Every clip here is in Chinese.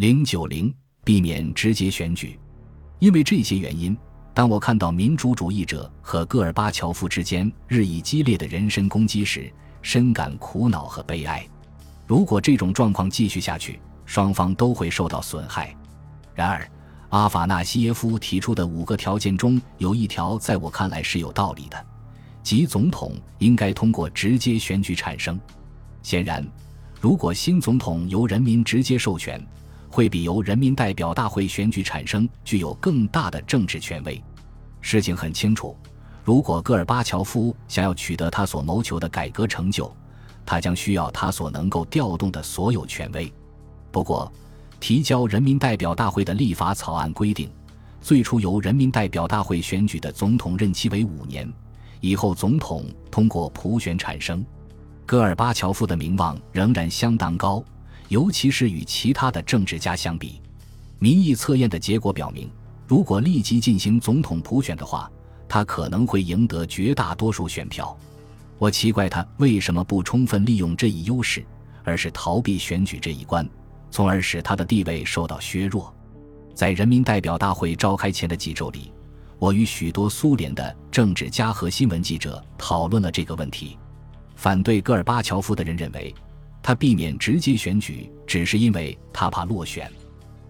零九零，避免直接选举。因为这些原因，当我看到民主主义者和戈尔巴乔夫之间日益激烈的人身攻击时，深感苦恼和悲哀。如果这种状况继续下去，双方都会受到损害。然而，阿法纳西耶夫提出的五个条件中有一条，在我看来是有道理的，即总统应该通过直接选举产生。显然，如果新总统由人民直接授权，会比由人民代表大会选举产生具有更大的政治权威。事情很清楚，如果戈尔巴乔夫想要取得他所谋求的改革成就，他将需要他所能够调动的所有权威。不过，提交人民代表大会的立法草案规定，最初由人民代表大会选举的总统任期为五年，以后总统通过普选产生。戈尔巴乔夫的名望仍然相当高，尤其是与其他的政治家相比。民意测验的结果表明，如果立即进行总统普选的话，他可能会赢得绝大多数选票。我奇怪他为什么不充分利用这一优势，而是逃避选举这一关，从而使他的地位受到削弱。在人民代表大会召开前的几周里，我与许多苏联的政治家和新闻记者讨论了这个问题。反对戈尔巴乔夫的人认为，他避免直接选举只是因为他怕落选；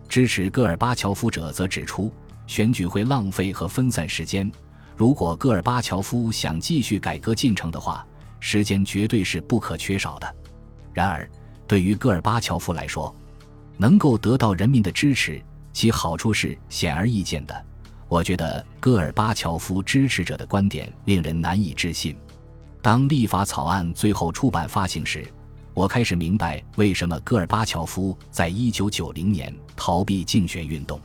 支持戈尔巴乔夫者则指出，选举会浪费和分散时间。如果戈尔巴乔夫想继续改革进程的话，时间绝对是不可缺少的。然而，对于戈尔巴乔夫来说，能够得到人民的支持，其好处是显而易见的。我觉得戈尔巴乔夫支持者的观点令人难以置信。当立法草案最后出版发行时，我开始明白为什么戈尔巴乔夫在一九九零年逃避竞选运动。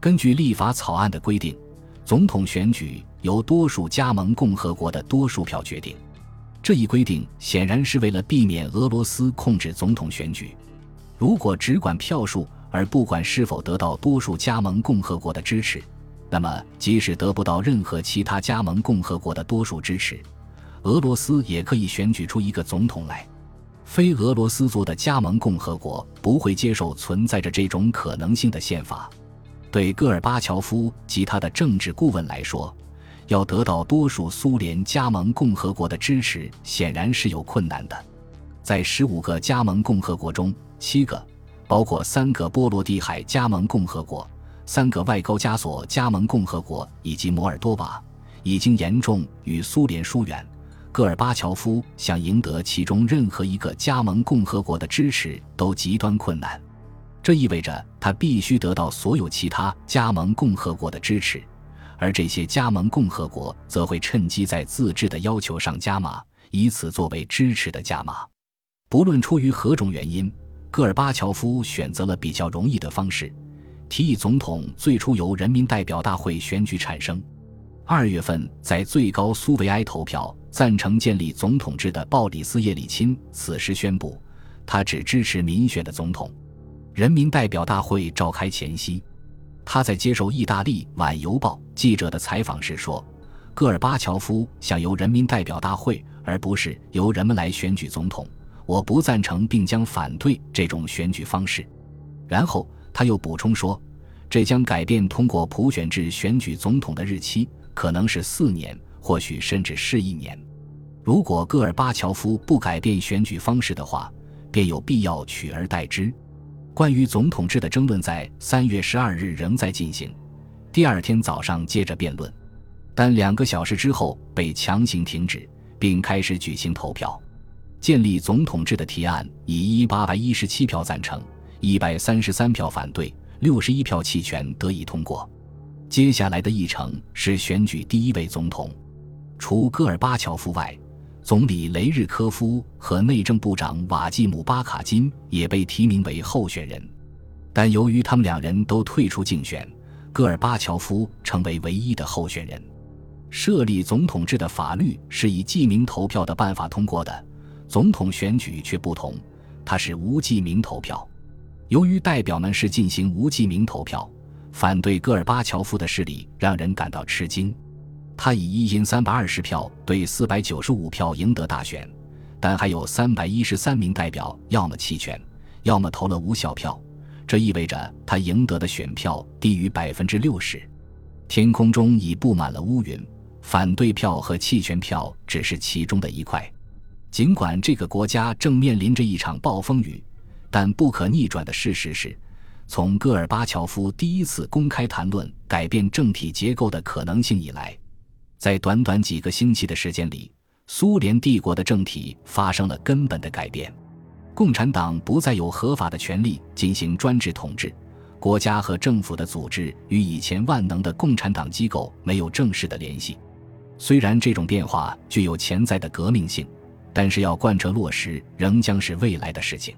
根据立法草案的规定，总统选举由多数加盟共和国的多数票决定。这一规定显然是为了避免俄罗斯控制总统选举。如果只管票数而不管是否得到多数加盟共和国的支持，那么即使得不到任何其他加盟共和国的多数支持，俄罗斯也可以选举出一个总统来，非俄罗斯族的加盟共和国不会接受存在着这种可能性的宪法。对戈尔巴乔夫及他的政治顾问来说，要得到多数苏联加盟共和国的支持显然是有困难的。在十五个加盟共和国中，七个，包括三个波罗的海加盟共和国、三个外高加索加盟共和国以及摩尔多瓦，已经严重与苏联疏远。戈尔巴乔夫想赢得其中任何一个加盟共和国的支持都极端困难，这意味着他必须得到所有其他加盟共和国的支持，而这些加盟共和国则会趁机在自治的要求上加码，以此作为支持的加码。不论出于何种原因，戈尔巴乔夫选择了比较容易的方式，提议总统最初由人民代表大会选举产生。二月份，在最高苏维埃投票赞成建立总统制的鲍里斯·叶利钦此时宣布，他只支持民选的总统。人民代表大会召开前夕，他在接受意大利《晚邮报》记者的采访时说：“戈尔巴乔夫想由人民代表大会，而不是由人们来选举总统。我不赞成，并将反对这种选举方式。”然后他又补充说：“这将改变通过普选制选举总统的日期。”可能是四年，或许甚至是一年。如果戈尔巴乔夫不改变选举方式的话，便有必要取而代之。关于总统制的争论在三月十二日仍在进行，第二天早上接着辩论，但两个小时之后被强行停止，并开始举行投票。建立总统制的提案以一八百一十七票赞成、一百三十三票反对、六十一票弃权得以通过。接下来的议程是选举第一位总统，除戈尔巴乔夫外，总理雷日科夫和内政部长瓦季姆巴卡金也被提名为候选人，但由于他们两人都退出竞选，戈尔巴乔夫成为唯一的候选人。设立总统制的法律是以记名投票的办法通过的，总统选举却不同，它是无记名投票。由于代表们是进行无记名投票。反对戈尔巴乔夫的势力让人感到吃惊，他以一千三百二十票对四百九十五票赢得大选，但还有三百一十三名代表要么弃权，要么投了无效票，这意味着他赢得的选票低于百分之六十。天空中已布满了乌云，反对票和弃权票只是其中的一块。尽管这个国家正面临着一场暴风雨，但不可逆转的事实是，从戈尔巴乔夫第一次公开谈论改变政体结构的可能性以来，在短短几个星期的时间里，苏联帝国的政体发生了根本的改变。共产党不再有合法的权利进行专制统治，国家和政府的组织与以前万能的共产党机构没有正式的联系。虽然这种变化具有潜在的革命性，但是要贯彻落实仍将是未来的事情。